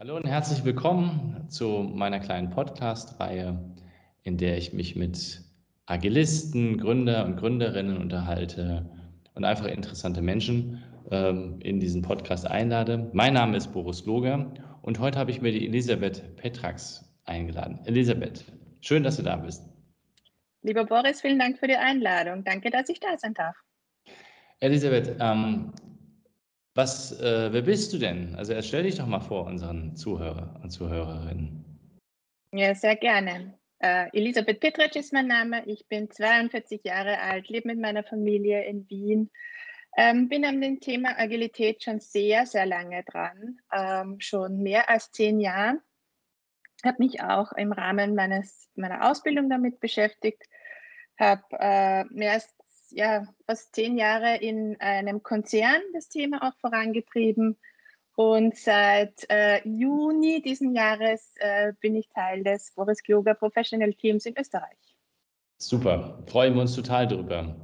Hallo und herzlich willkommen zu meiner kleinen Podcast-Reihe, in der ich mich mit Agilisten, Gründer und Gründerinnen unterhalte und einfach interessante Menschen ähm, in diesen Podcast einlade. Mein Name ist Boris Loger und heute habe ich mir die Elisabeth Petrax eingeladen. Elisabeth, schön, dass du da bist. Lieber Boris, vielen Dank für die Einladung. Danke, dass ich da sein darf. Elisabeth, ähm, was, äh, wer bist du denn? Also stell dich doch mal vor unseren Zuhörer und Zuhörerinnen. Ja, sehr gerne. Äh, Elisabeth Petritsch ist mein Name. Ich bin 42 Jahre alt, lebe mit meiner Familie in Wien. Ähm, bin an dem Thema Agilität schon sehr, sehr lange dran, ähm, schon mehr als zehn Jahre. Habe mich auch im Rahmen meines, meiner Ausbildung damit beschäftigt, habe äh, mehr als ja, fast zehn Jahre in einem Konzern das Thema auch vorangetrieben. Und seit äh, Juni diesen Jahres äh, bin ich Teil des Boris Gloger Professional Teams in Österreich. Super, freuen wir uns total drüber.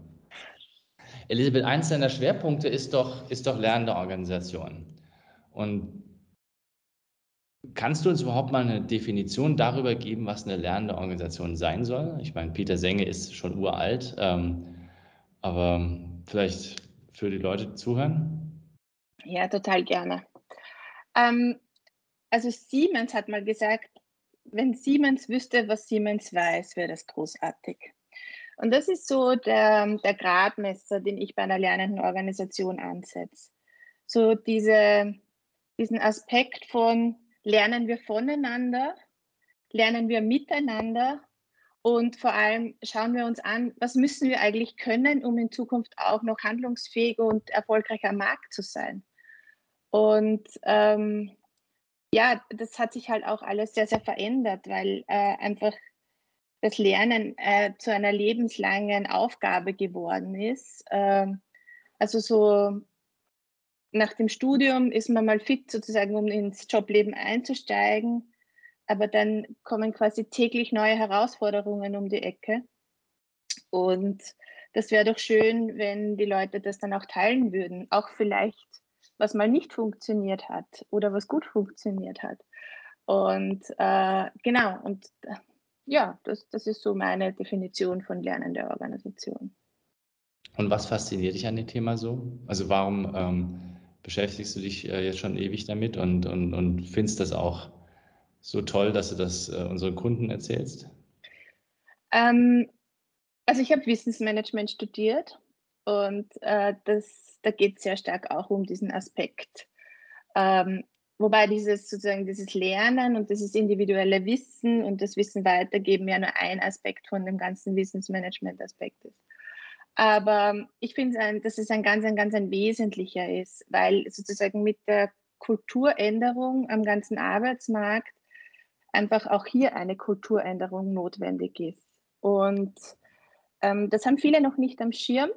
Elisabeth, eins deiner Schwerpunkte ist doch, ist doch lernende Organisation. Und kannst du uns überhaupt mal eine Definition darüber geben, was eine lernende Organisation sein soll? Ich meine, Peter Senge ist schon uralt. Ähm, aber vielleicht für die Leute, die zuhören? Ja, total gerne. Ähm, also Siemens hat mal gesagt, wenn Siemens wüsste, was Siemens weiß, wäre das großartig. Und das ist so der, der Gradmesser, den ich bei einer lernenden Organisation ansetze. So diese, diesen Aspekt von lernen wir voneinander, lernen wir miteinander und vor allem schauen wir uns an, was müssen wir eigentlich können, um in Zukunft auch noch handlungsfähig und erfolgreicher am Markt zu sein. Und ähm, ja, das hat sich halt auch alles sehr, sehr verändert, weil äh, einfach das Lernen äh, zu einer lebenslangen Aufgabe geworden ist. Ähm, also so nach dem Studium ist man mal fit sozusagen, um ins Jobleben einzusteigen aber dann kommen quasi täglich neue Herausforderungen um die Ecke. Und das wäre doch schön, wenn die Leute das dann auch teilen würden. Auch vielleicht, was mal nicht funktioniert hat oder was gut funktioniert hat. Und äh, genau, und äh, ja, das, das ist so meine Definition von Lernen der Organisation. Und was fasziniert dich an dem Thema so? Also warum ähm, beschäftigst du dich äh, jetzt schon ewig damit und, und, und findest das auch so toll, dass du das äh, unseren Kunden erzählst? Ähm, also ich habe Wissensmanagement studiert und äh, das, da geht es sehr stark auch um diesen Aspekt. Ähm, wobei dieses sozusagen dieses Lernen und dieses individuelle Wissen und das Wissen weitergeben ja nur ein Aspekt von dem ganzen Wissensmanagement-Aspekt ist. Aber ich finde, dass es ein ganz, ein ganz ein wesentlicher ist, weil sozusagen mit der Kulturänderung am ganzen Arbeitsmarkt einfach auch hier eine Kulturänderung notwendig ist. Und ähm, das haben viele noch nicht am Schirm.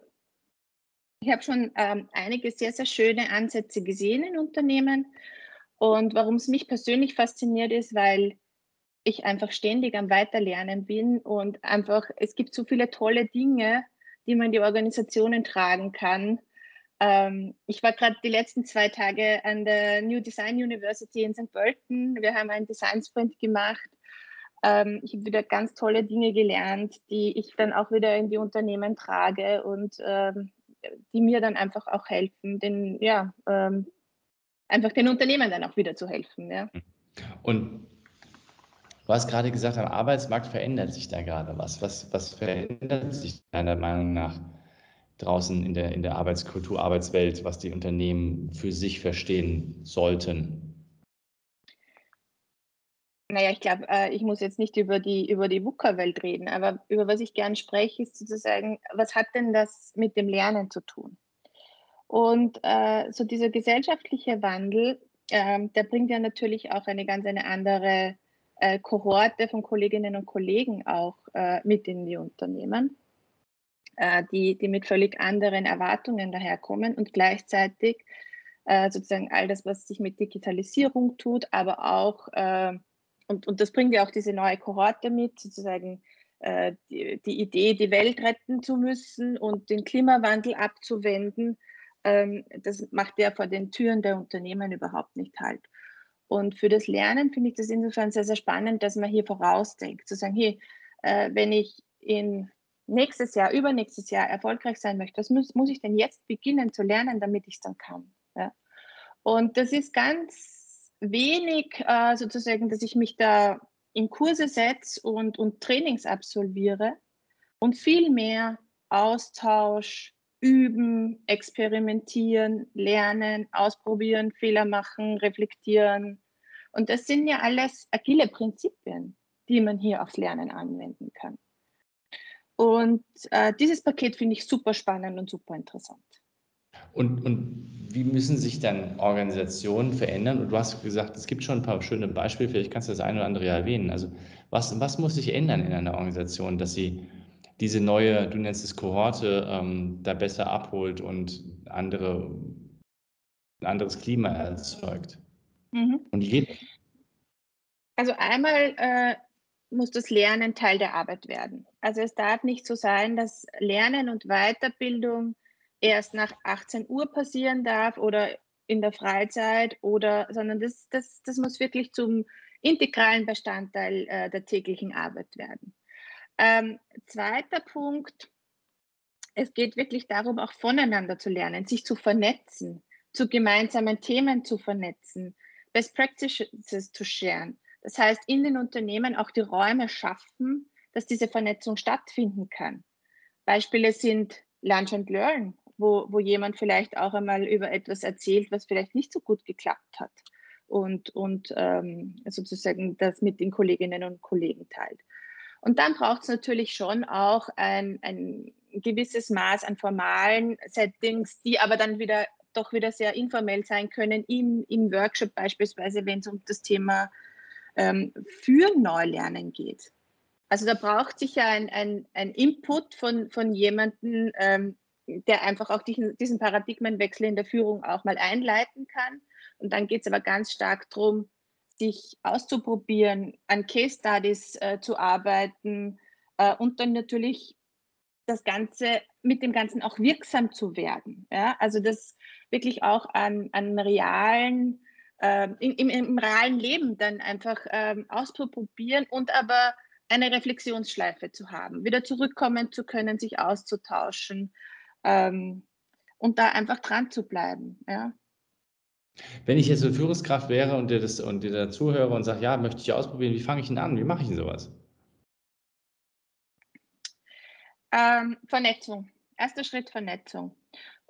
Ich habe schon ähm, einige sehr, sehr schöne Ansätze gesehen in Unternehmen. Und warum es mich persönlich fasziniert ist, weil ich einfach ständig am Weiterlernen bin und einfach, es gibt so viele tolle Dinge, die man in die Organisationen tragen kann, ähm, ich war gerade die letzten zwei Tage an der New Design University in St. Pölten. Wir haben einen Design Sprint gemacht. Ähm, ich habe wieder ganz tolle Dinge gelernt, die ich dann auch wieder in die Unternehmen trage und ähm, die mir dann einfach auch helfen, den, ja, ähm, einfach den Unternehmen dann auch wieder zu helfen. Ja. Und du hast gerade gesagt, am Arbeitsmarkt verändert sich da gerade was. Was, was verändert sich deiner Meinung nach? Draußen in der, in der Arbeitskultur, Arbeitswelt, was die Unternehmen für sich verstehen sollten? Naja, ich glaube, äh, ich muss jetzt nicht über die, über die VUCA-Welt reden, aber über was ich gern spreche, ist sozusagen, was hat denn das mit dem Lernen zu tun? Und äh, so dieser gesellschaftliche Wandel ähm, der bringt ja natürlich auch eine ganz eine andere äh, Kohorte von Kolleginnen und Kollegen auch äh, mit in die Unternehmen, äh, die, die mit völlig anderen Erwartungen daherkommen und gleichzeitig äh, sozusagen all das, was sich mit Digitalisierung tut, aber auch, äh, und, und das bringt ja auch diese neue Kohorte mit, sozusagen äh, die, die Idee, die Welt retten zu müssen und den Klimawandel abzuwenden, ähm, das macht ja vor den Türen der Unternehmen überhaupt nicht halt. Und für das Lernen finde ich das insofern sehr, sehr spannend, dass man hier vorausdenkt, zu sagen, hey, äh, wenn ich in nächstes Jahr, übernächstes Jahr erfolgreich sein möchte, was muss, muss ich denn jetzt beginnen zu lernen, damit ich es dann kann? Ja? Und das ist ganz wenig äh, sozusagen, dass ich mich da in Kurse setze und, und Trainings absolviere und viel mehr Austausch, üben, experimentieren, lernen, ausprobieren, Fehler machen, reflektieren. Und das sind ja alles agile Prinzipien, die man hier aufs Lernen anwenden kann. Und äh, dieses Paket finde ich super spannend und super interessant. Und, und wie müssen sich dann Organisationen verändern? Und du hast gesagt, es gibt schon ein paar schöne Beispiele, vielleicht kannst du das eine oder andere erwähnen. Also was, was muss sich ändern in einer Organisation, dass sie diese neue, du nennst es Kohorte, ähm, da besser abholt und andere, ein anderes Klima erzeugt. Mhm. Und jeder. Also einmal äh, muss das Lernen Teil der Arbeit werden. Also es darf nicht so sein, dass Lernen und Weiterbildung erst nach 18 Uhr passieren darf oder in der Freizeit oder, sondern das, das, das muss wirklich zum integralen Bestandteil äh, der täglichen Arbeit werden. Ähm, zweiter Punkt, es geht wirklich darum, auch voneinander zu lernen, sich zu vernetzen, zu gemeinsamen Themen zu vernetzen, Best Practices zu sharen. Das heißt, in den Unternehmen auch die Räume schaffen, dass diese Vernetzung stattfinden kann. Beispiele sind Lunch and Learn, wo, wo jemand vielleicht auch einmal über etwas erzählt, was vielleicht nicht so gut geklappt hat und, und ähm, sozusagen das mit den Kolleginnen und Kollegen teilt. Und dann braucht es natürlich schon auch ein, ein gewisses Maß an formalen Settings, die aber dann wieder doch wieder sehr informell sein können, im, im Workshop beispielsweise, wenn es um das Thema ähm, für Neulernen geht. Also da braucht sich ja ein, ein, ein Input von, von jemandem, ähm, der einfach auch diesen, diesen Paradigmenwechsel in der Führung auch mal einleiten kann. Und dann geht es aber ganz stark darum, sich auszuprobieren, an Case Studies äh, zu arbeiten äh, und dann natürlich das Ganze mit dem Ganzen auch wirksam zu werden. Ja? Also das wirklich auch an, an realen, äh, im, im, im, realen Leben dann einfach ähm, auszuprobieren und aber eine Reflexionsschleife zu haben, wieder zurückkommen zu können, sich auszutauschen ähm, und da einfach dran zu bleiben. Ja? Wenn ich jetzt eine Führungskraft wäre und dir, das, und dir da zuhöre und sage, ja, möchte ich ausprobieren, wie fange ich denn an? Wie mache ich denn sowas? Ähm, Vernetzung. Erster Schritt Vernetzung.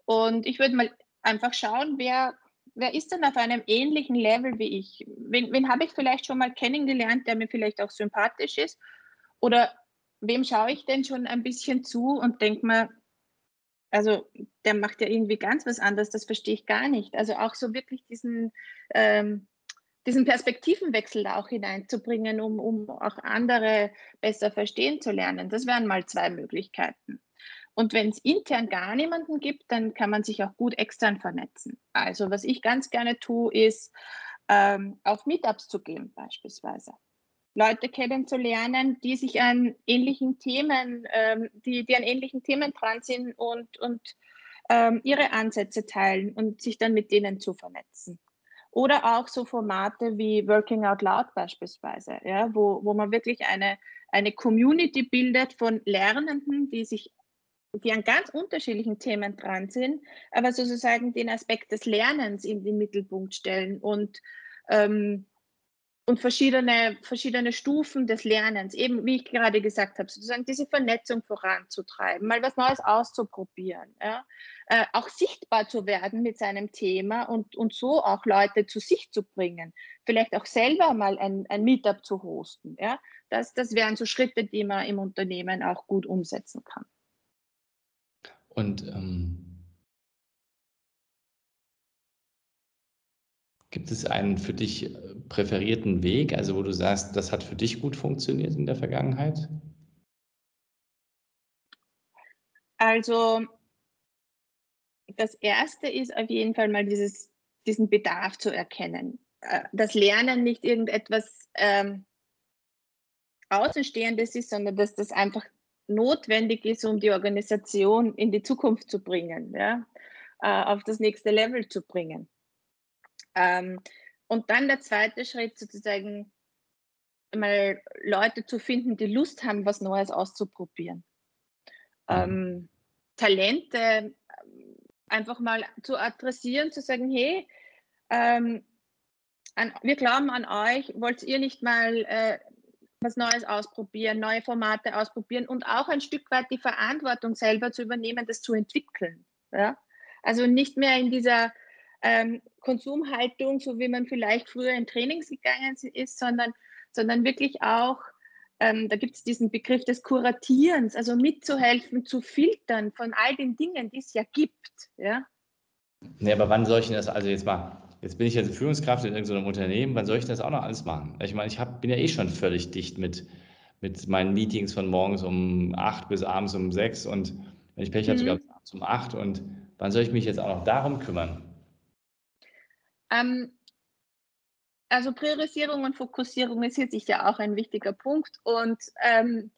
Und ich würde mal einfach schauen, wer, wer ist denn auf einem ähnlichen Level wie ich? Wen, wen habe ich vielleicht schon mal kennengelernt, der mir vielleicht auch sympathisch ist? Oder wem schaue ich denn schon ein bisschen zu und denke mir, also der macht ja irgendwie ganz was anderes, das verstehe ich gar nicht. Also auch so wirklich diesen, ähm, diesen Perspektivenwechsel da auch hineinzubringen, um, um auch andere besser verstehen zu lernen. Das wären mal zwei Möglichkeiten. Und wenn es intern gar niemanden gibt, dann kann man sich auch gut extern vernetzen. Also was ich ganz gerne tue, ist ähm, auf Meetups zu gehen beispielsweise. Leute kennenzulernen, die sich an ähnlichen Themen, ähm, die, die an ähnlichen Themen dran sind und, und ähm, ihre Ansätze teilen und sich dann mit denen zu vernetzen. Oder auch so Formate wie Working Out Loud beispielsweise, ja, wo, wo man wirklich eine, eine Community bildet von Lernenden, die sich die an ganz unterschiedlichen Themen dran sind, aber sozusagen den Aspekt des Lernens in den Mittelpunkt stellen und ähm, und verschiedene, verschiedene Stufen des Lernens, eben wie ich gerade gesagt habe, sozusagen diese Vernetzung voranzutreiben, mal was Neues auszuprobieren, ja? äh, auch sichtbar zu werden mit seinem Thema und, und so auch Leute zu sich zu bringen, vielleicht auch selber mal ein, ein Meetup zu hosten. Ja? Das, das wären so Schritte, die man im Unternehmen auch gut umsetzen kann. Und ähm Gibt es einen für dich äh, präferierten Weg, also wo du sagst, das hat für dich gut funktioniert in der Vergangenheit? Also das Erste ist auf jeden Fall mal dieses, diesen Bedarf zu erkennen. Äh, das Lernen nicht irgendetwas ähm, Außenstehendes ist, sondern dass das einfach notwendig ist, um die Organisation in die Zukunft zu bringen, ja, äh, auf das nächste Level zu bringen. Ähm, und dann der zweite Schritt sozusagen, mal Leute zu finden, die Lust haben, was Neues auszuprobieren. Mhm. Ähm, Talente ähm, einfach mal zu adressieren, zu sagen, hey, ähm, an, wir glauben an euch, wollt ihr nicht mal äh, was Neues ausprobieren, neue Formate ausprobieren und auch ein Stück weit die Verantwortung selber zu übernehmen, das zu entwickeln. Ja? Also nicht mehr in dieser ähm, Konsumhaltung, so wie man vielleicht früher in Trainings gegangen ist, sondern, sondern wirklich auch, ähm, da gibt es diesen Begriff des Kuratierens, also mitzuhelfen, zu filtern von all den Dingen, die es ja gibt. Ja? Nee, aber wann soll ich das, also jetzt mal, jetzt bin ich jetzt Führungskraft in irgendeinem Unternehmen, wann soll ich das auch noch alles machen? Ich meine, ich hab, bin ja eh schon völlig dicht mit, mit meinen Meetings von morgens um acht bis abends um sechs und wenn ich Pech habe, mhm. sogar bis abends um acht und wann soll ich mich jetzt auch noch darum kümmern? Ähm, also Priorisierung und Fokussierung ist hier sicher auch ein wichtiger Punkt und ähm,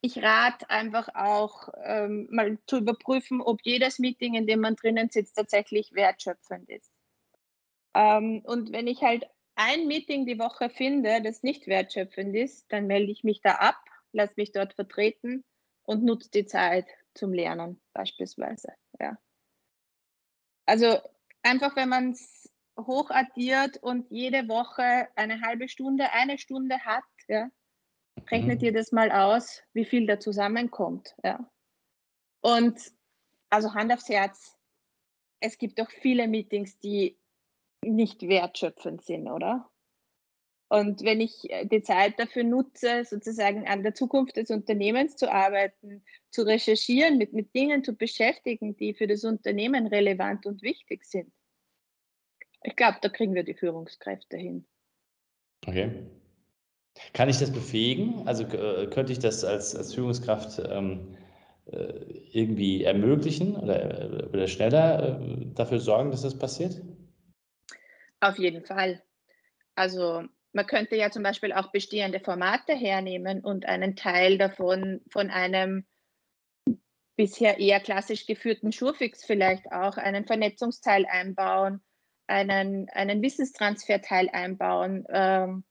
ich rate einfach auch ähm, mal zu überprüfen, ob jedes Meeting, in dem man drinnen sitzt, tatsächlich wertschöpfend ist. Ähm, und wenn ich halt ein Meeting die Woche finde, das nicht wertschöpfend ist, dann melde ich mich da ab, lasse mich dort vertreten und nutze die Zeit zum Lernen beispielsweise. Ja. Also einfach, wenn man es hochaddiert und jede Woche eine halbe Stunde, eine Stunde hat, ja, rechnet mhm. ihr das mal aus, wie viel da zusammenkommt. Ja. Und also Hand aufs Herz, es gibt doch viele Meetings, die nicht wertschöpfend sind, oder? Und wenn ich äh, die Zeit dafür nutze, sozusagen an der Zukunft des Unternehmens zu arbeiten, zu recherchieren, mit, mit Dingen zu beschäftigen, die für das Unternehmen relevant und wichtig sind, ich glaube, da kriegen wir die Führungskräfte hin. Okay. Kann ich das befähigen? Also äh, könnte ich das als, als Führungskraft ähm, äh, irgendwie ermöglichen oder, äh, oder schneller äh, dafür sorgen, dass das passiert? Auf jeden Fall. Also man könnte ja zum Beispiel auch bestehende Formate hernehmen und einen Teil davon von einem bisher eher klassisch geführten Schurfix vielleicht auch einen Vernetzungsteil einbauen, einen, einen Wissenstransferteil einbauen. Ähm,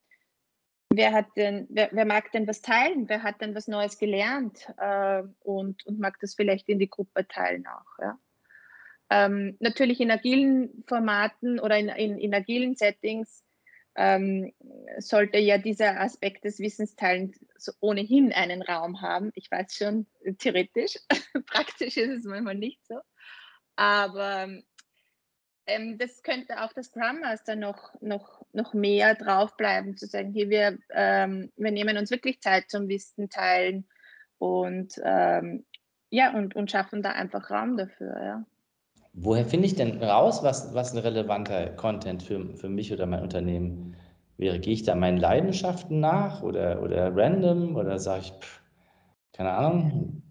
wer, hat denn, wer, wer, mag denn was teilen? Wer hat denn was Neues gelernt äh, und, und mag das vielleicht in die Gruppe teilen auch? Ja? Ähm, natürlich in agilen Formaten oder in, in, in agilen Settings ähm, sollte ja dieser Aspekt des Wissensteilens ohnehin einen Raum haben. Ich weiß schon, theoretisch, praktisch ist es manchmal nicht so. Aber ähm, das könnte auch das Scrum Master noch, noch, noch mehr draufbleiben, zu sagen, hier, wir, ähm, wir nehmen uns wirklich Zeit zum Wissen teilen und, ähm, ja, und, und schaffen da einfach Raum dafür. Ja. Woher finde ich denn raus, was, was ein relevanter Content für, für mich oder mein Unternehmen wäre? Gehe ich da meinen Leidenschaften nach oder, oder random oder sage ich, pff, keine Ahnung?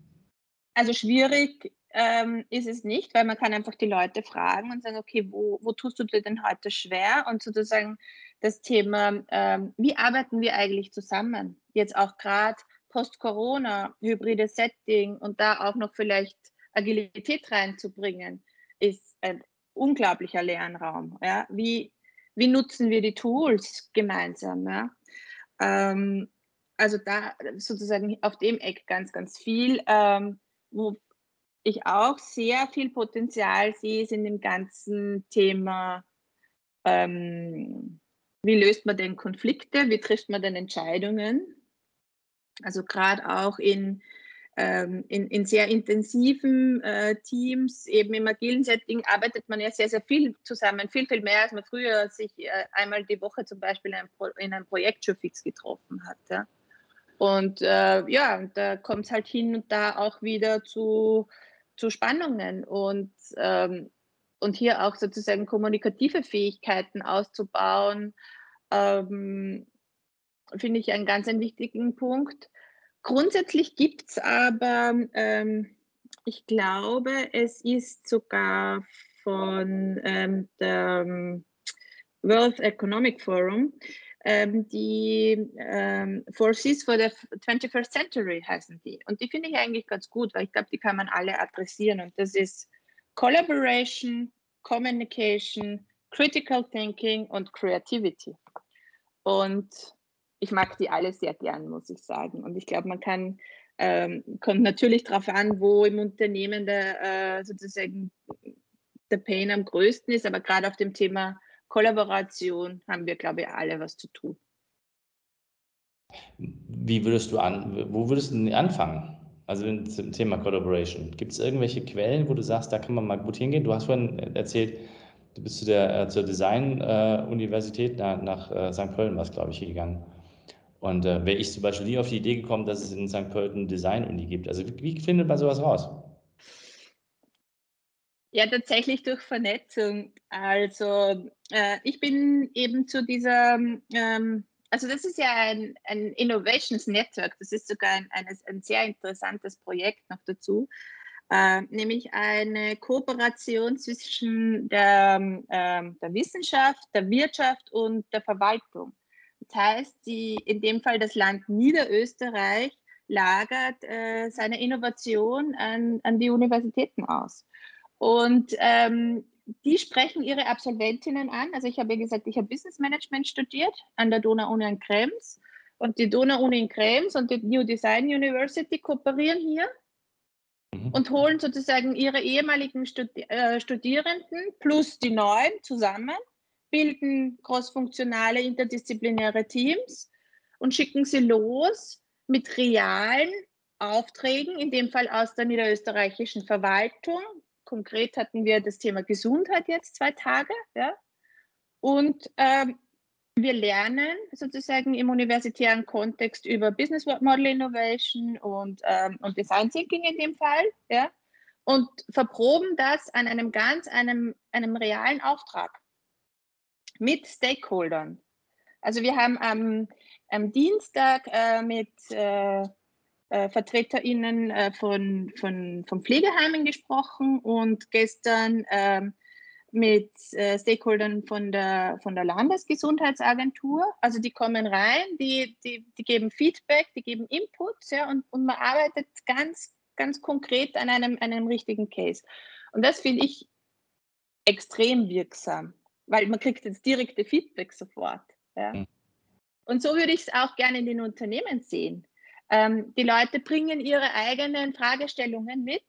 Also schwierig ähm, ist es nicht, weil man kann einfach die Leute fragen und sagen, okay, wo, wo tust du dir denn heute schwer? Und sozusagen das Thema, ähm, wie arbeiten wir eigentlich zusammen? Jetzt auch gerade post-Corona, hybride Setting und da auch noch vielleicht Agilität reinzubringen ist ein unglaublicher Lernraum. Ja? Wie, wie nutzen wir die Tools gemeinsam? Ja? Ähm, also da sozusagen auf dem Eck ganz, ganz viel. Ähm, wo ich auch sehr viel Potenzial sehe, ist in dem ganzen Thema, ähm, wie löst man denn Konflikte, wie trifft man denn Entscheidungen? Also gerade auch in ähm, in, in, sehr intensiven äh, Teams, eben im agilen Setting, arbeitet man ja sehr, sehr viel zusammen, viel, viel mehr, als man früher sich äh, einmal die Woche zum Beispiel in einem, Pro in einem Projekt schon fix getroffen hat. Ja. Und äh, ja, da kommt es halt hin und da auch wieder zu, zu Spannungen. Und, ähm, und hier auch sozusagen kommunikative Fähigkeiten auszubauen, ähm, finde ich einen ganz einen wichtigen Punkt. Grundsätzlich gibt es aber, ähm, ich glaube, es ist sogar von ähm, dem World Economic Forum, ähm, die ähm, Forces for the 21st Century heißen die. Und die finde ich eigentlich ganz gut, weil ich glaube, die kann man alle adressieren. Und das ist Collaboration, Communication, Critical Thinking und Creativity. Und ich mag die alle sehr gern, muss ich sagen. Und ich glaube, man kann, ähm, kommt natürlich darauf an, wo im Unternehmen der, äh, sozusagen der Pain am größten ist, aber gerade auf dem Thema Kollaboration haben wir, glaube ich, alle was zu tun. Wie würdest du an, wo würdest du anfangen? Also zum Thema Collaboration. Gibt es irgendwelche Quellen, wo du sagst, da kann man mal gut hingehen? Du hast vorhin erzählt, du bist zu der, äh, zur Design-Universität äh, nach, nach äh, St. Pölten, was glaube ich, gegangen. Und äh, wäre ich zum Beispiel nie auf die Idee gekommen, dass es in St. Pölten Design-Uni gibt. Also wie, wie findet man sowas raus? Ja, tatsächlich durch Vernetzung. Also äh, ich bin eben zu dieser, ähm, also das ist ja ein, ein, Innovations Network, das ist sogar ein, ein, ein sehr interessantes Projekt noch dazu, äh, nämlich eine Kooperation zwischen der, äh, der Wissenschaft, der Wirtschaft und der Verwaltung. Das heißt, die, in dem Fall das Land Niederösterreich lagert äh, seine Innovation an, an die Universitäten aus. Und ähm, die sprechen ihre Absolventinnen an. Also ich habe ja gesagt, ich habe Business Management studiert an der Donau-Uni in Krems. Und die Donau-Uni in Krems und die New Design University kooperieren hier mhm. und holen sozusagen ihre ehemaligen Studi äh, Studierenden plus die neuen zusammen, bilden crossfunktionale interdisziplinäre Teams und schicken sie los mit realen Aufträgen, in dem Fall aus der niederösterreichischen Verwaltung, Konkret hatten wir das Thema Gesundheit jetzt zwei Tage. Ja? Und ähm, wir lernen sozusagen im universitären Kontext über Business Model Innovation und, ähm, und Design Thinking in dem Fall. Ja? Und verproben das an einem ganz, einem, einem realen Auftrag mit Stakeholdern. Also wir haben am, am Dienstag äh, mit äh, äh, VertreterInnen äh, von, von, von Pflegeheimen gesprochen und gestern ähm, mit äh, Stakeholdern von der, von der Landesgesundheitsagentur. Also die kommen rein, die, die, die geben Feedback, die geben Inputs ja, und, und man arbeitet ganz, ganz konkret an einem, einem richtigen Case. Und das finde ich extrem wirksam, weil man kriegt jetzt direkte Feedback sofort. Ja. Mhm. Und so würde ich es auch gerne in den Unternehmen sehen. Ähm, die Leute bringen ihre eigenen Fragestellungen mit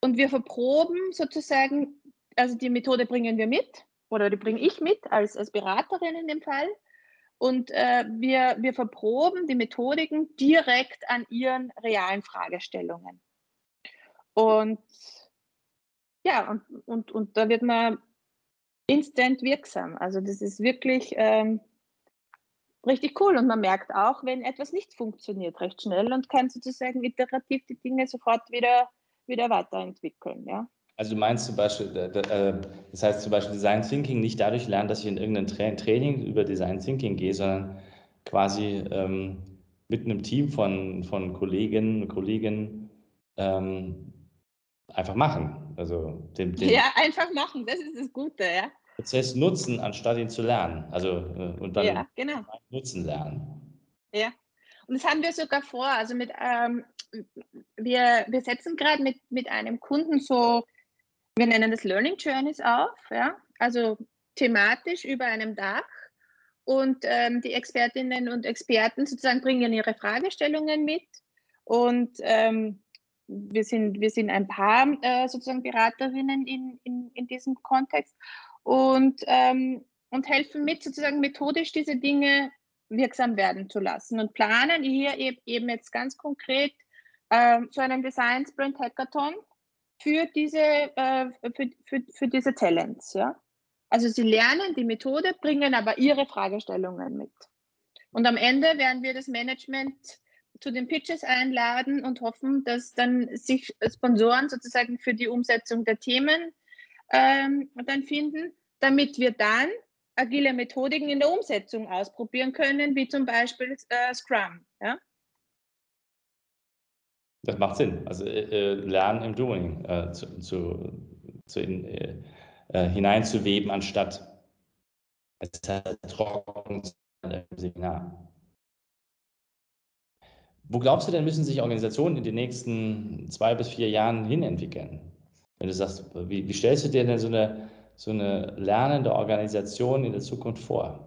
und wir verproben sozusagen, also die Methode bringen wir mit oder die bringe ich mit als, als Beraterin in dem Fall. Und äh, wir, wir verproben die Methodiken direkt an ihren realen Fragestellungen. Und ja, und, und, und da wird man instant wirksam. Also das ist wirklich ähm, richtig cool. Und man merkt auch, wenn etwas nicht funktioniert, recht schnell und kann sozusagen iterativ die Dinge sofort wieder, wieder weiterentwickeln. Ja. Also du meinst zum Beispiel, äh, das heißt zum Beispiel Design Thinking nicht dadurch lernen, dass ich in irgendein Training über Design Thinking gehe, sondern quasi ähm, mit einem Team von, von Kolleginnen und Kollegen ähm, einfach machen. Also dem, dem ja, einfach machen, das ist das Gute, ja. Prozess nutzen, anstatt ihn zu lernen. Also äh, und dann ja, genau. nutzen lernen. Ja. Und das haben wir sogar vor. Also mit ähm, wir, wir setzen gerade mit, mit einem Kunden so, wir nennen das Learning Journeys auf, ja, also thematisch über einem Dach. Und ähm, die Expertinnen und Experten sozusagen bringen ihre Fragestellungen mit. Und ähm, wir, sind, wir sind ein paar äh, sozusagen Beraterinnen in, in, in diesem Kontext und, ähm, und helfen mit, sozusagen methodisch diese Dinge wirksam werden zu lassen und planen hier eben jetzt ganz konkret äh, so einen Design Sprint Hackathon für diese, äh, für, für, für diese Talents. Ja? Also sie lernen die Methode, bringen aber ihre Fragestellungen mit. Und am Ende werden wir das Management zu den Pitches einladen und hoffen, dass dann sich Sponsoren sozusagen für die Umsetzung der Themen ähm, dann finden, damit wir dann agile Methodiken in der Umsetzung ausprobieren können, wie zum Beispiel äh, Scrum. Ja? Das macht Sinn. Also äh, äh Lernen im Doing äh, zu, zu, zu in, äh, äh hineinzuweben, anstatt es trocken im Seminar. Wo glaubst du denn, müssen sich Organisationen in den nächsten zwei bis vier Jahren hinentwickeln? Wenn du sagst, wie, wie stellst du dir denn so eine, so eine lernende Organisation in der Zukunft vor?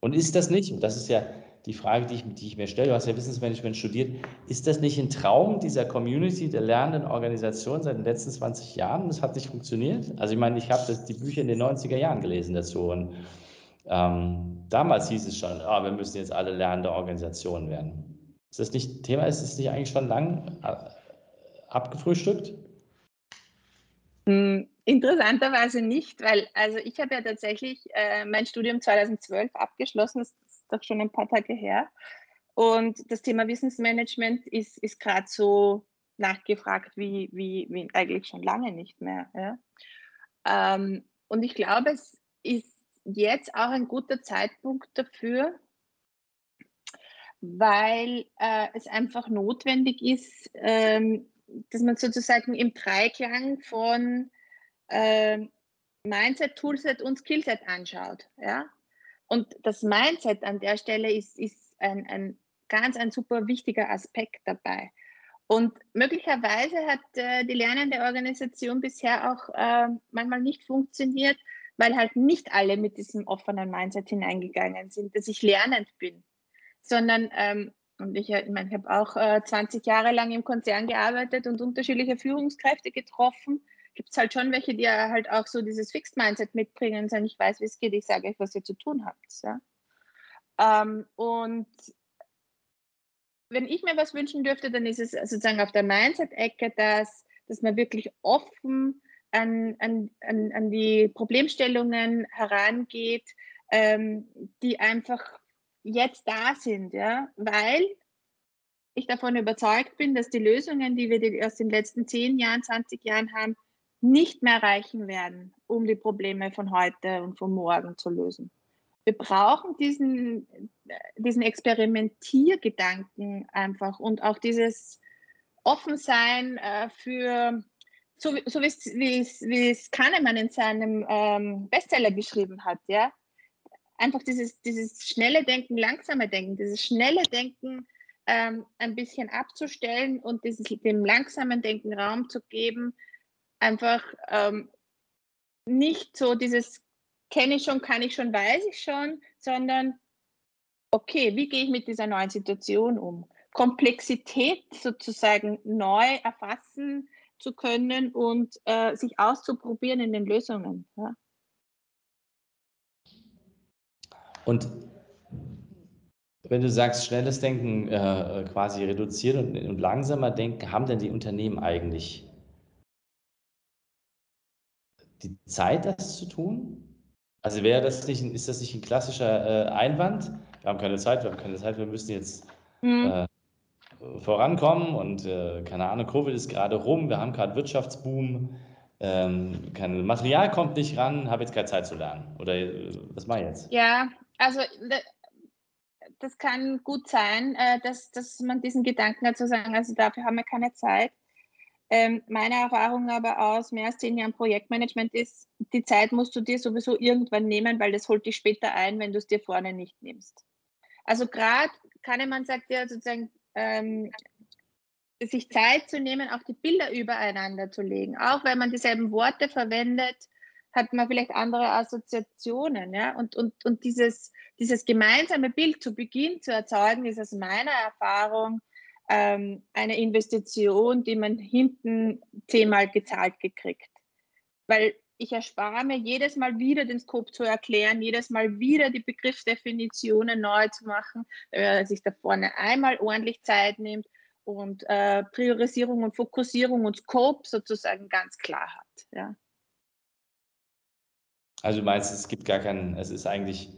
Und ist das nicht, und das ist ja die Frage, die ich, die ich, mir stelle, du hast ja Wissensmanagement studiert, ist das nicht ein Traum dieser Community, der lernenden Organisation seit den letzten 20 Jahren? Das hat nicht funktioniert. Also ich meine, ich habe die Bücher in den 90er Jahren gelesen dazu und ähm, damals hieß es schon, oh, wir müssen jetzt alle lernende Organisationen werden. Ist das nicht Thema? Ist es nicht eigentlich schon lang äh, abgefrühstückt? Hm, interessanterweise nicht, weil also ich habe ja tatsächlich äh, mein Studium 2012 abgeschlossen, das ist doch schon ein paar Tage her. Und das Thema Wissensmanagement ist, ist gerade so nachgefragt wie, wie, wie eigentlich schon lange nicht mehr. Ja? Ähm, und ich glaube, es ist jetzt auch ein guter Zeitpunkt dafür, weil äh, es einfach notwendig ist, ähm, dass man sozusagen im Dreiklang von äh, Mindset, Toolset und Skillset anschaut. Ja? Und das Mindset an der Stelle ist, ist ein, ein ganz ein super wichtiger Aspekt dabei. Und möglicherweise hat äh, die lernende Organisation bisher auch äh, manchmal nicht funktioniert, weil halt nicht alle mit diesem offenen Mindset hineingegangen sind, dass ich lernend bin sondern ähm, und ich, ich, mein, ich habe auch äh, 20 Jahre lang im Konzern gearbeitet und unterschiedliche Führungskräfte getroffen. Gibt es halt schon welche, die halt auch so dieses Fixed Mindset mitbringen und sagen, ich weiß, wie es geht, ich sage euch, was ihr zu tun habt. Ja? Ähm, und wenn ich mir was wünschen dürfte, dann ist es sozusagen auf der Mindset-Ecke, dass, dass man wirklich offen an, an, an, an die Problemstellungen herangeht, ähm, die einfach jetzt da sind, ja, weil ich davon überzeugt bin, dass die Lösungen, die wir aus den letzten 10 Jahren, 20 Jahren haben, nicht mehr reichen werden, um die Probleme von heute und von morgen zu lösen. Wir brauchen diesen, diesen Experimentiergedanken einfach und auch dieses Offensein äh, für, so, so wie es Kahnemann in seinem ähm, Bestseller geschrieben hat, ja, einfach dieses, dieses schnelle Denken, langsame Denken, dieses schnelle Denken ähm, ein bisschen abzustellen und dieses, dem langsamen Denken Raum zu geben, einfach ähm, nicht so dieses kenne ich schon, kann ich schon, weiß ich schon, sondern okay, wie gehe ich mit dieser neuen Situation um? Komplexität sozusagen neu erfassen zu können und äh, sich auszuprobieren in den Lösungen. Ja. Und wenn du sagst, schnelles Denken äh, quasi reduzieren und, und, langsamer denken, haben denn die Unternehmen eigentlich die Zeit, das zu tun? Also wäre das nicht, ist das nicht ein klassischer äh, Einwand? Wir haben keine Zeit, wir haben keine Zeit, wir müssen jetzt mhm. äh, vorankommen und äh, keine Ahnung, Covid ist gerade rum, wir haben gerade Wirtschaftsboom, ähm, kein Material kommt nicht ran, habe jetzt keine Zeit zu lernen. Oder äh, was mache ich jetzt? Ja, also das kann gut sein, äh, dass, dass man diesen Gedanken dazu sagen, also dafür haben wir keine Zeit. Ähm, meine Erfahrung aber aus mehr als zehn Jahren Projektmanagement ist, die Zeit musst du dir sowieso irgendwann nehmen, weil das holt dich später ein, wenn du es dir vorne nicht nimmst. Also gerade Kahnemann sagt ja sozusagen, ähm, sich Zeit zu nehmen, auch die Bilder übereinander zu legen, auch wenn man dieselben Worte verwendet, hat man vielleicht andere Assoziationen. Ja? Und, und, und dieses, dieses gemeinsame Bild zu Beginn zu erzeugen, ist aus meiner Erfahrung ähm, eine Investition, die man hinten zehnmal gezahlt gekriegt. Weil ich erspare mir jedes Mal wieder den Scope zu erklären, jedes Mal wieder die Begriffsdefinitionen neu zu machen, wenn man sich da vorne einmal ordentlich Zeit nimmt und äh, Priorisierung und Fokussierung und Scope sozusagen ganz klar hat. Ja. Also du meinst, es gibt gar keinen, es ist eigentlich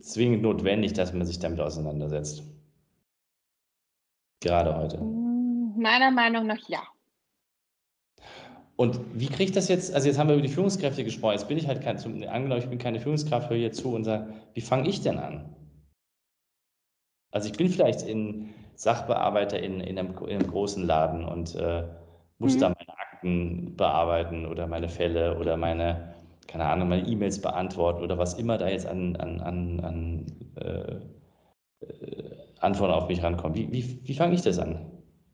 zwingend notwendig, dass man sich damit auseinandersetzt. Gerade heute. Meiner Meinung nach ja. Und wie kriege ich das jetzt? Also jetzt haben wir über die Führungskräfte gesprochen. Jetzt bin ich halt kein, angenommen, ich bin keine Führungskraft, höre hier zu und sage, wie fange ich denn an? Also ich bin vielleicht in Sachbearbeiter in, in, einem, in einem großen Laden und äh, muss mhm. da meine Akten bearbeiten oder meine Fälle oder meine, keine Ahnung, meine E-Mails beantworten oder was immer da jetzt an, an, an, an äh, äh, Antworten auf mich rankommt. Wie, wie, wie fange ich das an?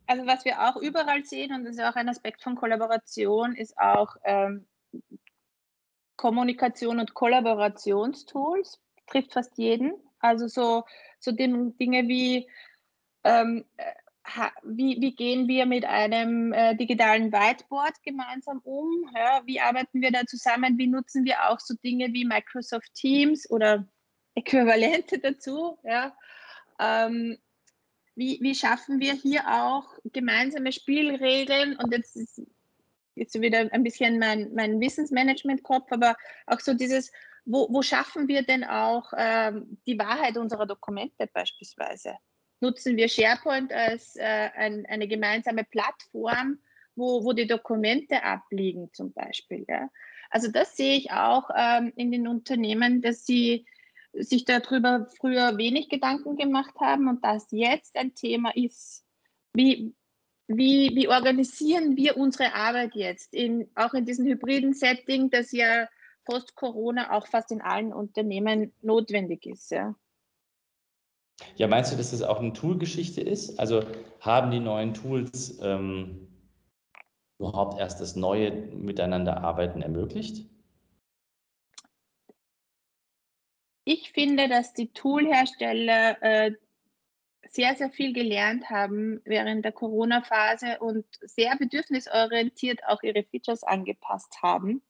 Also was wir auch überall sehen, und das ist auch ein Aspekt von Kollaboration, ist auch ähm, Kommunikation und Kollaborationstools. Trifft fast jeden. Also so, so Dinge wie, ähm, wie, wie, gehen wir mit einem äh, digitalen Whiteboard gemeinsam um? Ja, wie arbeiten wir da zusammen? Wie nutzen wir auch so Dinge wie Microsoft Teams oder Äquivalente dazu? Ja? Ähm, wie, wie schaffen wir hier auch gemeinsame Spielregeln? Und jetzt ist jetzt wieder ein bisschen mein, mein Wissensmanagement-Kopf, aber auch so dieses, wo, wo schaffen wir denn auch ähm, die Wahrheit unserer Dokumente beispielsweise? Nutzen wir SharePoint als äh, ein, eine gemeinsame Plattform, wo, wo die Dokumente abliegen zum Beispiel? Ja? Also das sehe ich auch ähm, in den Unternehmen, dass sie sich darüber früher wenig Gedanken gemacht haben und das jetzt ein Thema ist. Wie, wie, wie organisieren wir unsere Arbeit jetzt, in, auch in diesem hybriden Setting, das ja post-Corona auch fast in allen Unternehmen notwendig ist? Ja? Ja, meinst du, dass das auch eine Tool-Geschichte ist? Also haben die neuen Tools ähm, überhaupt erst das neue Miteinanderarbeiten ermöglicht? Ich finde, dass die Toolhersteller äh, sehr, sehr viel gelernt haben während der Corona-Phase und sehr bedürfnisorientiert auch ihre Features angepasst haben.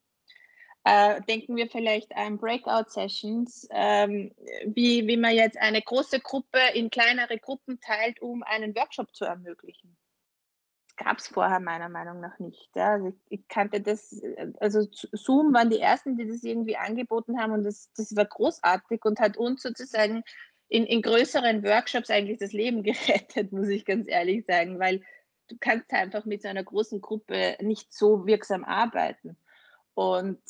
Äh, denken wir vielleicht an Breakout-Sessions, ähm, wie, wie man jetzt eine große Gruppe in kleinere Gruppen teilt, um einen Workshop zu ermöglichen gab es vorher meiner Meinung nach nicht. Ja. Also ich, ich, kannte das, also Zoom waren die ersten, die das irgendwie angeboten haben und das, das war großartig und hat uns sozusagen in, in größeren Workshops eigentlich das Leben gerettet, muss ich ganz ehrlich sagen, weil du kannst einfach mit so einer großen Gruppe nicht so wirksam arbeiten. Und,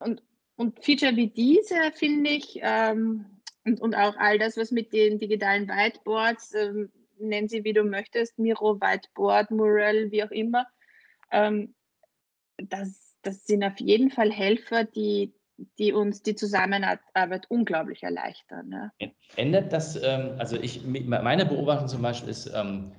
und, und Feature wie diese finde ich, ähm, und, und auch all das, was mit den digitalen Whiteboards, ähm, nenn sie wie du möchtest, Miro, Whiteboard, Mural, wie auch immer. Ähm, das, das sind auf jeden Fall Helfer, die, die uns die Zusammenarbeit unglaublich erleichtern. Ja. Ändert das, ähm, also ich, meine Beobachtung zum Beispiel ist, ähm,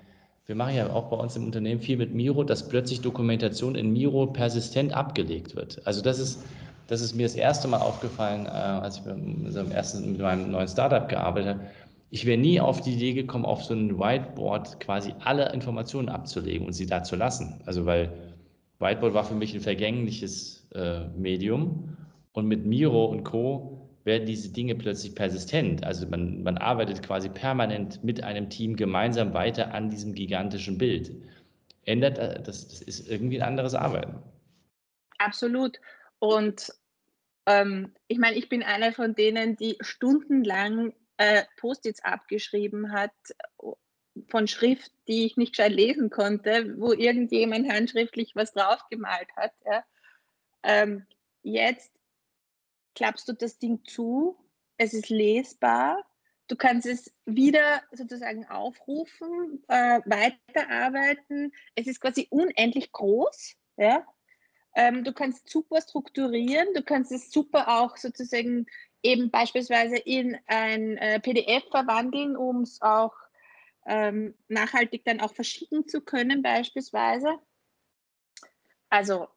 wir machen ja auch bei uns im Unternehmen viel mit Miro, dass plötzlich Dokumentation in Miro persistent abgelegt wird. Also das ist, das ist mir das erste Mal aufgefallen, äh, als ich mit, ersten, mit meinem neuen Startup gearbeitet habe ich wäre nie auf die Idee gekommen, auf so ein Whiteboard quasi alle Informationen abzulegen und sie da zu lassen. Also weil Whiteboard war für mich ein vergängliches äh, Medium und mit Miro und Co. werden diese Dinge plötzlich persistent. Also man, man arbeitet quasi permanent mit einem Team gemeinsam weiter an diesem gigantischen Bild. Ändert äh, das, das ist irgendwie ein anderes Arbeiten. Absolut. Und ähm, ich meine, ich bin einer von denen, die stundenlang äh, Post-its abgeschrieben hat von Schrift, die ich nicht gescheit lesen konnte, wo irgendjemand handschriftlich was draufgemalt hat. Ja. Ähm, jetzt klappst du das Ding zu, es ist lesbar, du kannst es wieder sozusagen aufrufen, äh, weiterarbeiten, es ist quasi unendlich groß. Ja. Ähm, du kannst super strukturieren, du kannst es super auch sozusagen eben beispielsweise in ein äh, PDF verwandeln, um es auch ähm, nachhaltig dann auch verschicken zu können, beispielsweise. Also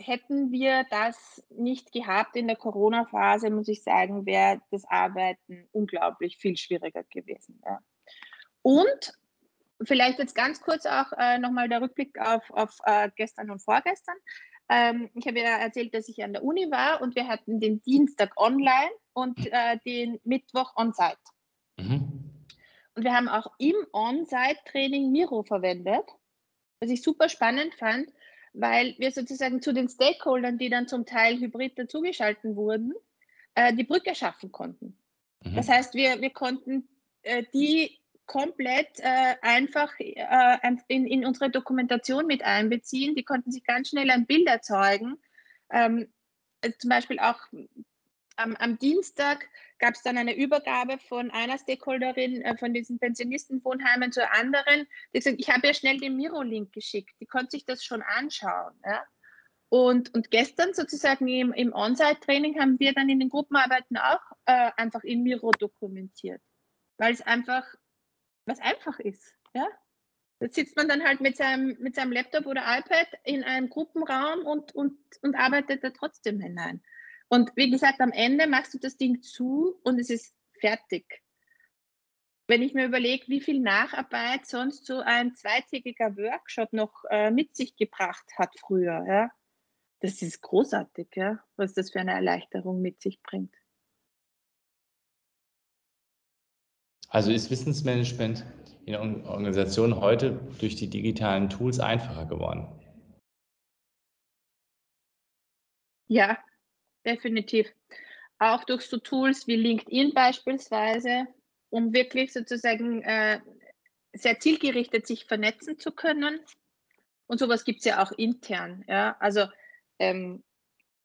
hätten wir das nicht gehabt in der Corona-Phase, muss ich sagen, wäre das Arbeiten unglaublich viel schwieriger gewesen. Ja. Und vielleicht jetzt ganz kurz auch äh, nochmal der Rückblick auf, auf äh, gestern und vorgestern. Ähm, ich habe ja erzählt, dass ich an der Uni war und wir hatten den Dienstag online und äh, den Mittwoch on-site. Mhm. Und wir haben auch im On-Site-Training Miro verwendet, was ich super spannend fand, weil wir sozusagen zu den Stakeholdern, die dann zum Teil hybrid dazugeschalten wurden, äh, die Brücke schaffen konnten. Mhm. Das heißt, wir, wir konnten äh, die komplett äh, einfach äh, in, in, unsere Dokumentation mit einbeziehen. Die konnten sich ganz schnell ein Bild erzeugen. Ähm, äh, zum Beispiel auch am, am Dienstag gab es dann eine Übergabe von einer Stakeholderin äh, von diesen Pensionistenwohnheimen zur anderen. Die gesagt, ich habe ja schnell den Miro-Link geschickt. Die konnte sich das schon anschauen. Ja? Und, und gestern sozusagen im, im On-Site-Training haben wir dann in den Gruppenarbeiten auch äh, einfach in Miro dokumentiert, weil es einfach was einfach ist. Ja? Da sitzt man dann halt mit seinem, mit seinem Laptop oder iPad in einem Gruppenraum und, und, und arbeitet da trotzdem hinein. Und wie gesagt, am Ende machst du das Ding zu und es ist fertig. Wenn ich mir überlege, wie viel Nacharbeit sonst so ein zweitägiger Workshop noch äh, mit sich gebracht hat früher, ja, das ist großartig, ja, was das für eine Erleichterung mit sich bringt. Also ist Wissensmanagement in Organisationen heute durch die digitalen Tools einfacher geworden? Ja, definitiv. Auch durch so Tools wie LinkedIn beispielsweise, um wirklich sozusagen äh, sehr zielgerichtet sich vernetzen zu können. Und sowas gibt es ja auch intern. Ja? Also ähm,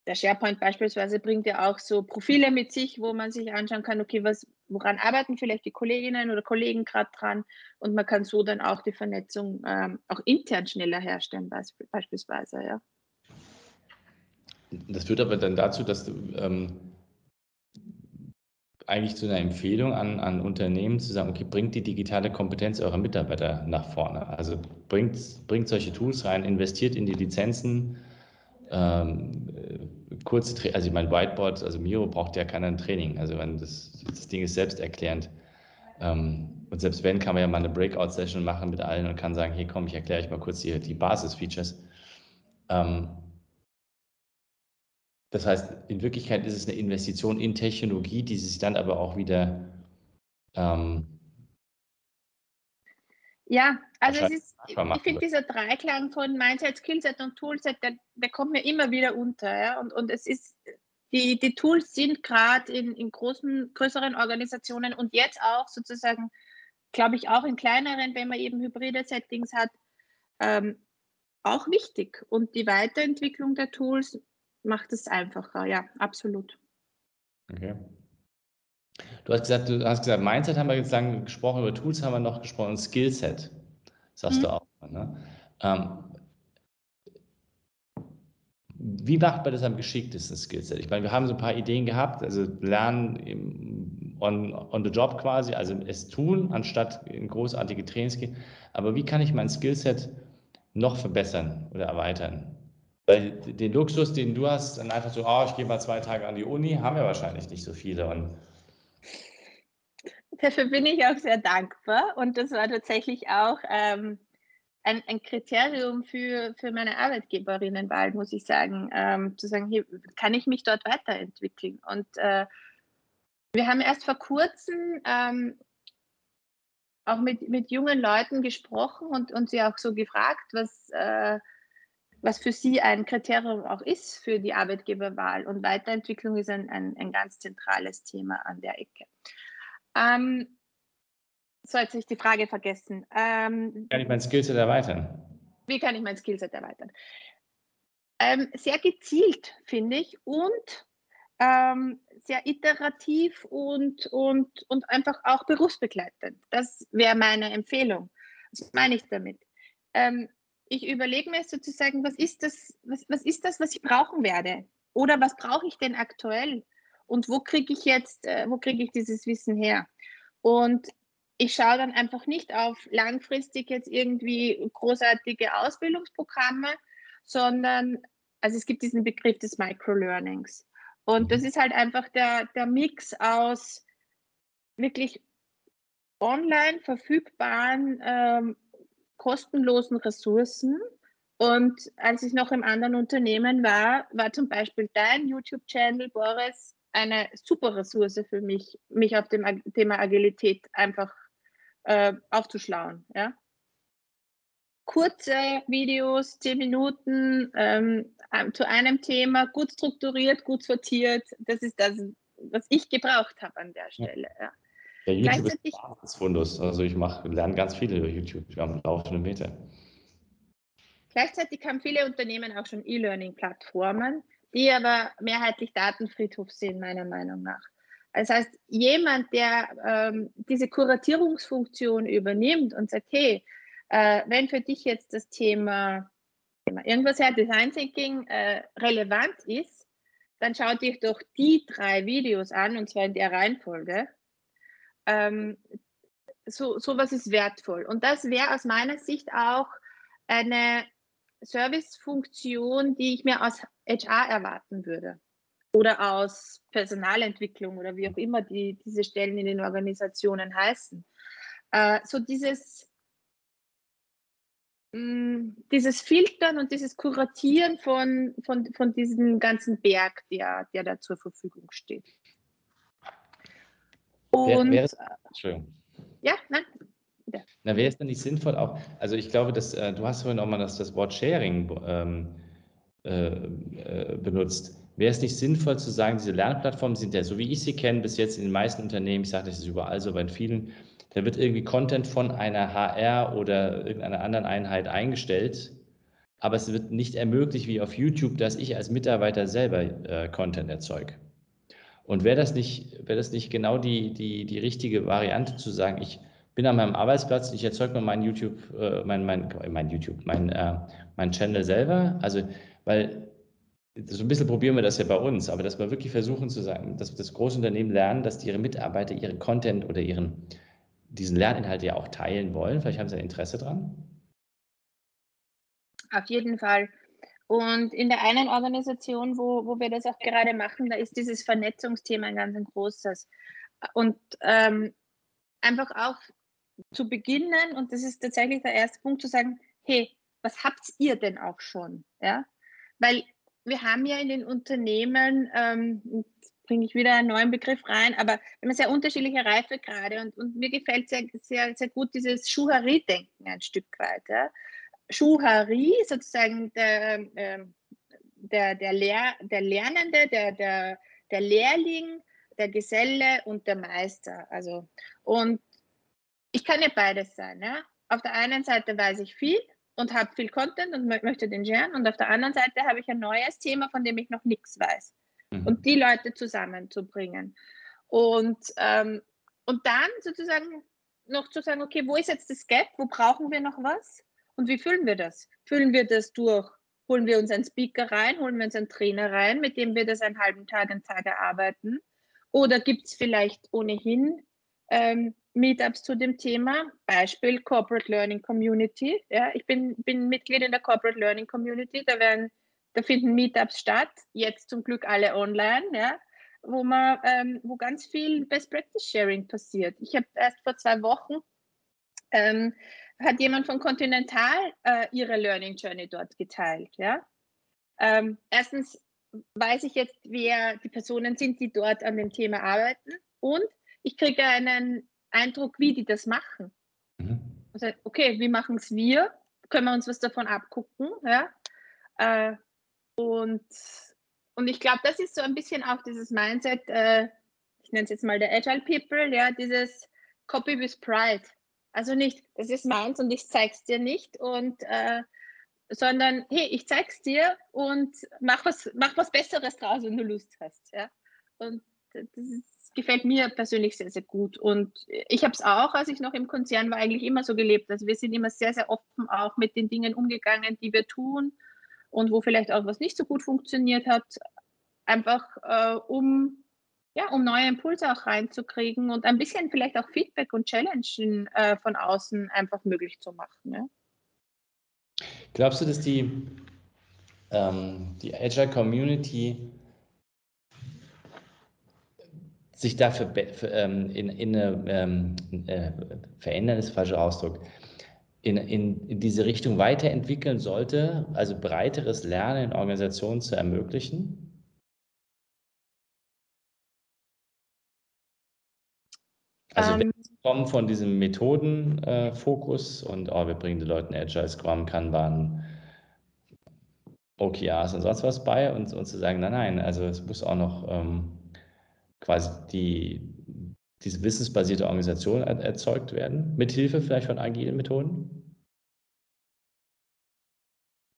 der SharePoint beispielsweise bringt ja auch so Profile mit sich, wo man sich anschauen kann, okay, was, woran arbeiten vielleicht die Kolleginnen oder Kollegen gerade dran und man kann so dann auch die Vernetzung ähm, auch intern schneller herstellen beispielsweise, ja. Das führt aber dann dazu, dass du ähm, eigentlich zu einer Empfehlung an, an Unternehmen zu sagen, okay, bringt die digitale Kompetenz eurer Mitarbeiter nach vorne. Also bringt, bringt solche Tools rein, investiert in die Lizenzen, ähm, kurze, also ich meine, Whiteboard, also Miro braucht ja keiner ein Training. Also wenn das, das Ding ist selbsterklärend. Ähm, und selbst wenn, kann man ja mal eine Breakout-Session machen mit allen und kann sagen, hier komm, ich erkläre euch mal kurz die, die Basis-Features. Ähm, das heißt, in Wirklichkeit ist es eine Investition in Technologie, die sich dann aber auch wieder ähm, ja, also es ist, ich finde dieser Dreiklang von Mindset, Skillset und Toolset, der, der kommt mir immer wieder unter. Ja? Und, und es ist, die, die Tools sind gerade in, in großen, größeren Organisationen und jetzt auch sozusagen, glaube ich, auch in kleineren, wenn man eben hybride Settings hat, ähm, auch wichtig. Und die Weiterentwicklung der Tools macht es einfacher, ja, absolut. Okay. Du hast gesagt, du hast gesagt, Mindset haben wir jetzt lange gesprochen, über Tools haben wir noch gesprochen und Skillset, sagst mhm. du auch. Ne? Ähm, wie macht man das am geschicktesten Skillset? Ich meine, wir haben so ein paar Ideen gehabt, also lernen on, on the job quasi, also es tun, anstatt in großartige Trainings gehen. Aber wie kann ich mein Skillset noch verbessern oder erweitern? Weil den Luxus, den du hast, dann einfach so, oh, ich gehe mal zwei Tage an die Uni, haben wir wahrscheinlich nicht so viele. Und Dafür bin ich auch sehr dankbar und das war tatsächlich auch ähm, ein, ein, Kriterium für, für meine Arbeitgeberinnenwahl, muss ich sagen, ähm, zu sagen, hier kann ich mich dort weiterentwickeln. Und äh, wir haben erst vor kurzem ähm, auch mit, mit jungen Leuten gesprochen und, und sie auch so gefragt, was, äh, was für sie ein Kriterium auch ist für die Arbeitgeberwahl. Und Weiterentwicklung ist ein, ein, ein ganz zentrales Thema an der Ecke. Ähm, so, jetzt habe ich die Frage vergessen. Ähm, kann ich mein Skillset erweitern? Wie kann ich mein Skillset erweitern? Ähm, sehr gezielt, finde ich, und ähm, sehr iterativ und, und, und einfach auch berufsbegleitend. Das wäre meine Empfehlung. Was meine ich damit? Ähm, ich überlege mir sozusagen, was ist, das, was, was ist das, was ich brauchen werde? Oder was brauche ich denn aktuell? Und wo kriege ich jetzt, äh, wo kriege ich dieses Wissen her? Und ich schaue dann einfach nicht auf langfristig jetzt irgendwie großartige Ausbildungsprogramme, sondern, also es gibt diesen Begriff des Microlearnings. Und das mhm. ist halt einfach der, der Mix aus wirklich online verfügbaren, ähm, kostenlosen Ressourcen. Und als ich noch im anderen Unternehmen war, war zum Beispiel dein YouTube-Channel, Boris, eine super Ressource für mich, mich auf dem Thema Agilität einfach äh, aufzuschlauen. Ja? Kurze Videos, zehn Minuten ähm, zu einem Thema, gut strukturiert, gut sortiert. Das ist das, was ich gebraucht habe an der Stelle. Ja. Ja, YouTube ist ein Fundus. Also ich mache, lerne ganz viele über YouTube am laufenden Meter. Gleichzeitig haben viele Unternehmen auch schon E-Learning-Plattformen, die aber mehrheitlich Datenfriedhof sind, meiner Meinung nach. Das heißt, jemand, der ähm, diese Kuratierungsfunktion übernimmt und sagt, hey, äh, wenn für dich jetzt das Thema, irgendwas her, Design Thinking äh, relevant ist, dann schau dich doch die drei Videos an, und zwar in der Reihenfolge. Ähm, so sowas ist wertvoll. Und das wäre aus meiner Sicht auch eine Servicefunktion, die ich mir aus HR erwarten würde oder aus Personalentwicklung oder wie auch immer die, diese Stellen in den Organisationen heißen. Äh, so dieses, mh, mm, dieses Filtern und dieses Kuratieren von, von, von diesem ganzen Berg, der, der da zur Verfügung steht. Und, wäre, ja, nein. Ja. Na, wäre es denn nicht sinnvoll auch, also ich glaube, dass äh, du hast vorhin auch mal das, das Wort Sharing ähm, äh, äh, benutzt. Wäre es nicht sinnvoll zu sagen, diese Lernplattformen sind ja, so wie ich sie kenne, bis jetzt in den meisten Unternehmen, ich sage, das ist überall so, bei vielen, da wird irgendwie Content von einer HR oder irgendeiner anderen Einheit eingestellt, aber es wird nicht ermöglicht, wie auf YouTube, dass ich als Mitarbeiter selber äh, Content erzeuge. Und wäre das nicht, wäre das nicht genau die, die, die richtige Variante zu sagen, ich bin an meinem Arbeitsplatz, ich erzeuge mir mein YouTube, äh, mein, mein, mein YouTube, mein, äh, mein Channel selber. Also, weil so ein bisschen probieren wir das ja bei uns, aber dass wir wirklich versuchen zu sagen, dass das Großunternehmen lernen, dass ihre Mitarbeiter ihren Content oder ihren, diesen Lerninhalt ja auch teilen wollen. Vielleicht haben sie ein Interesse dran. Auf jeden Fall. Und in der einen Organisation, wo, wo wir das auch gerade machen, da ist dieses Vernetzungsthema ein ganz ein großes. Und ähm, einfach auch zu beginnen, und das ist tatsächlich der erste Punkt, zu sagen, hey, was habt ihr denn auch schon? Ja? Weil wir haben ja in den Unternehmen, ähm, bringe ich wieder einen neuen Begriff rein, aber wir haben sehr unterschiedliche Reifegrade und, und mir gefällt sehr, sehr, sehr gut dieses Schuhari-Denken ein Stück weit. Ja. Schuhari, sozusagen der, äh, der, der, Lehr der Lernende, der, der, der Lehrling, der Geselle und der Meister. Also, und ich kann ja beides sein. Ja? Auf der einen Seite weiß ich viel und habe viel Content und möchte den sharen. Und auf der anderen Seite habe ich ein neues Thema, von dem ich noch nichts weiß. Mhm. Und die Leute zusammenzubringen. Und, ähm, und dann sozusagen noch zu sagen, okay, wo ist jetzt das Gap? Wo brauchen wir noch was? Und wie füllen wir das? Füllen wir das durch, holen wir uns einen Speaker rein, holen wir uns einen Trainer rein, mit dem wir das einen halben Tag, einen Tag erarbeiten? Oder gibt es vielleicht ohnehin ähm, Meetups zu dem Thema. Beispiel Corporate Learning Community. Ja, ich bin, bin Mitglied in der Corporate Learning Community. Da, werden, da finden Meetups statt, jetzt zum Glück alle online, ja, wo, man, ähm, wo ganz viel Best Practice Sharing passiert. Ich habe erst vor zwei Wochen ähm, hat jemand von Continental äh, ihre Learning Journey dort geteilt. Ja? Ähm, erstens weiß ich jetzt, wer die Personen sind, die dort an dem Thema arbeiten und ich kriege einen Eindruck, wie die das machen. Mhm. Also, okay, wie machen es wir? Können wir uns was davon abgucken? Ja? Äh, und, und ich glaube, das ist so ein bisschen auch dieses Mindset, äh, ich nenne es jetzt mal der Agile People, ja, dieses Copy with Pride. Also nicht, das ist meins und ich zeige es dir nicht und äh, sondern hey, ich zeig's dir und mach was, mach was Besseres draus, wenn du Lust hast. Ja? Und das ist gefällt mir persönlich sehr, sehr gut. Und ich habe es auch, als ich noch im Konzern war, eigentlich immer so gelebt. Also wir sind immer sehr, sehr offen auch mit den Dingen umgegangen, die wir tun und wo vielleicht auch was nicht so gut funktioniert hat, einfach äh, um, ja, um neue Impulse auch reinzukriegen und ein bisschen vielleicht auch Feedback und Challengen äh, von außen einfach möglich zu machen. Ja. Glaubst du, dass die, ähm, die Agile Community sich dafür ähm, in, in eine, ähm, äh, verändern ist falscher Ausdruck, in, in, in diese Richtung weiterentwickeln sollte, also breiteres Lernen in Organisationen zu ermöglichen? Also ähm. kommen von diesem Methodenfokus äh, und oh, wir bringen den Leuten Agile, Scrum, Kanban, OKRs und sonst was bei und, und zu sagen, nein, nein, also es muss auch noch ähm, quasi die, diese wissensbasierte Organisation erzeugt werden, mithilfe vielleicht von agilen Methoden?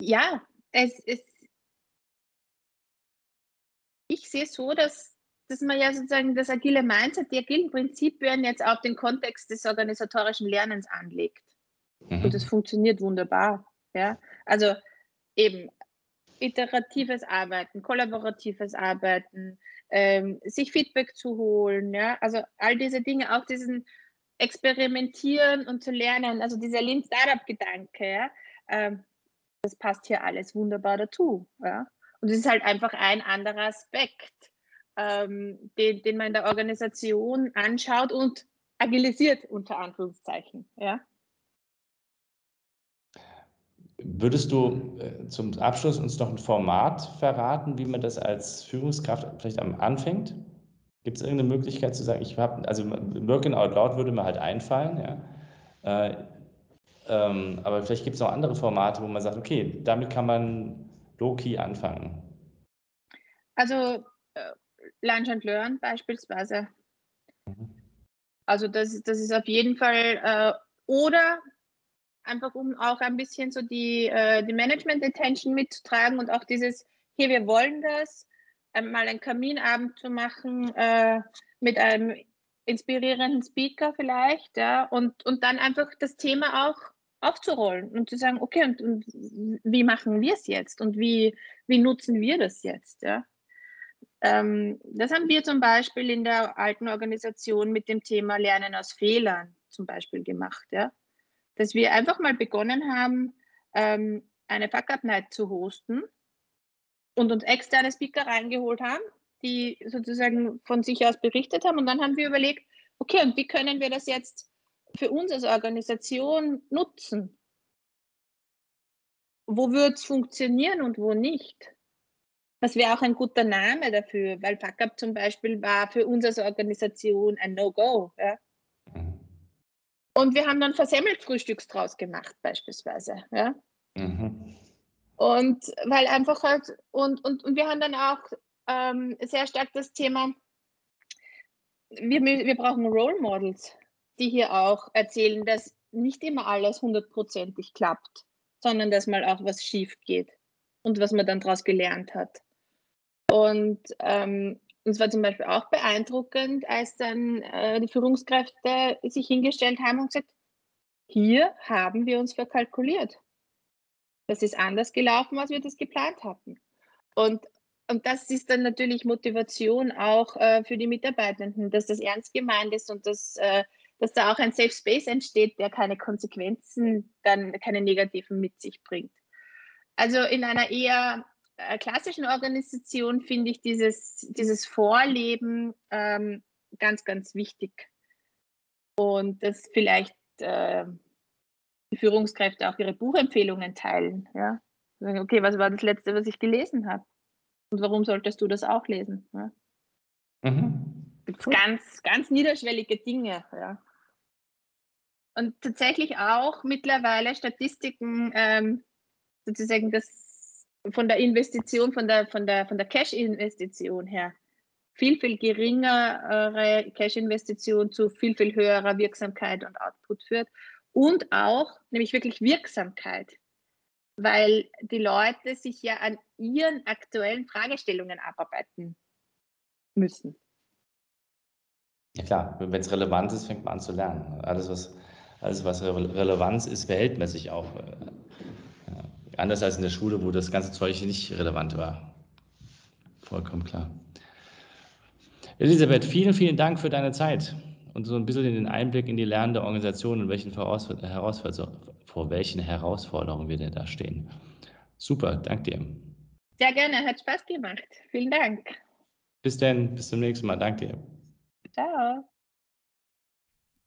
Ja, es ist. Ich sehe es so, dass, dass man ja sozusagen das agile Mindset, die agilen Prinzipien jetzt auf den Kontext des organisatorischen Lernens anlegt. Mhm. Und das funktioniert wunderbar. Ja? Also eben iteratives Arbeiten, kollaboratives Arbeiten, ähm, sich Feedback zu holen, ja, also all diese Dinge, auch diesen Experimentieren und zu lernen, also dieser Lean Startup Gedanke, ja, ähm, das passt hier alles wunderbar dazu, ja. Und es ist halt einfach ein anderer Aspekt, ähm, den, den man in der Organisation anschaut und agilisiert unter Anführungszeichen, ja. Würdest du äh, zum Abschluss uns noch ein Format verraten, wie man das als Führungskraft vielleicht am anfängt? Gibt es irgendeine Möglichkeit zu sagen, ich habe, also Working Out Loud würde mir halt einfallen, ja. Äh, ähm, aber vielleicht gibt es noch andere Formate, wo man sagt, okay, damit kann man low-key anfangen. Also äh, Lunch and Learn beispielsweise. Mhm. Also das, das ist auf jeden Fall, äh, oder einfach um auch ein bisschen so die, äh, die Management-Attention mitzutragen und auch dieses, hier, wir wollen das, äh, mal einen Kaminabend zu machen äh, mit einem inspirierenden Speaker vielleicht, ja, und, und dann einfach das Thema auch aufzurollen und zu sagen, okay, und, und wie machen wir es jetzt und wie, wie nutzen wir das jetzt, ja. Ähm, das haben wir zum Beispiel in der alten Organisation mit dem Thema Lernen aus Fehlern zum Beispiel gemacht, ja dass wir einfach mal begonnen haben, ähm, eine Fuck-Up-Night zu hosten und uns externe Speaker reingeholt haben, die sozusagen von sich aus berichtet haben. Und dann haben wir überlegt, okay, und wie können wir das jetzt für uns als Organisation nutzen? Wo wird es funktionieren und wo nicht? Das wäre auch ein guter Name dafür, weil Fuck-Up zum Beispiel war für uns als Organisation ein No-Go. Ja? Und wir haben dann versemmelt Frühstücks draus gemacht, beispielsweise. Ja? Mhm. Und weil einfach halt, und, und, und wir haben dann auch ähm, sehr stark das Thema, wir, wir brauchen Role Models, die hier auch erzählen, dass nicht immer alles hundertprozentig klappt, sondern dass mal auch was schief geht und was man dann daraus gelernt hat. Und ähm, und es war zum Beispiel auch beeindruckend, als dann äh, die Führungskräfte sich hingestellt haben und gesagt, hier haben wir uns verkalkuliert. Das ist anders gelaufen, als wir das geplant hatten. Und, und das ist dann natürlich Motivation auch äh, für die Mitarbeitenden, dass das ernst gemeint ist und dass, äh, dass da auch ein Safe Space entsteht, der keine Konsequenzen, dann keine negativen mit sich bringt. Also in einer eher klassischen Organisation finde ich dieses, dieses Vorleben ähm, ganz, ganz wichtig. Und dass vielleicht äh, die Führungskräfte auch ihre Buchempfehlungen teilen. Ja? Okay, was war das letzte, was ich gelesen habe? Und warum solltest du das auch lesen? Ja? Mhm. Cool. Ganz, ganz niederschwellige Dinge. Ja? Und tatsächlich auch mittlerweile Statistiken, ähm, sozusagen das von der Investition, von der, von der, von der Cash-Investition her viel, viel geringere Cash-Investition zu viel, viel höherer Wirksamkeit und Output führt. Und auch, nämlich wirklich Wirksamkeit, weil die Leute sich ja an ihren aktuellen Fragestellungen abarbeiten müssen. Ja klar, wenn es relevant ist, fängt man an zu lernen. Alles, was, alles, was Relevanz ist, sich auch. Anders als in der Schule, wo das ganze Zeug nicht relevant war. Vollkommen klar. Elisabeth, vielen, vielen Dank für deine Zeit und so ein bisschen den Einblick in die lernende Organisation und welchen vor welchen Herausforderungen wir denn da stehen. Super, danke dir. Sehr gerne, hat Spaß gemacht. Vielen Dank. Bis dann, bis zum nächsten Mal. Danke dir. Ciao.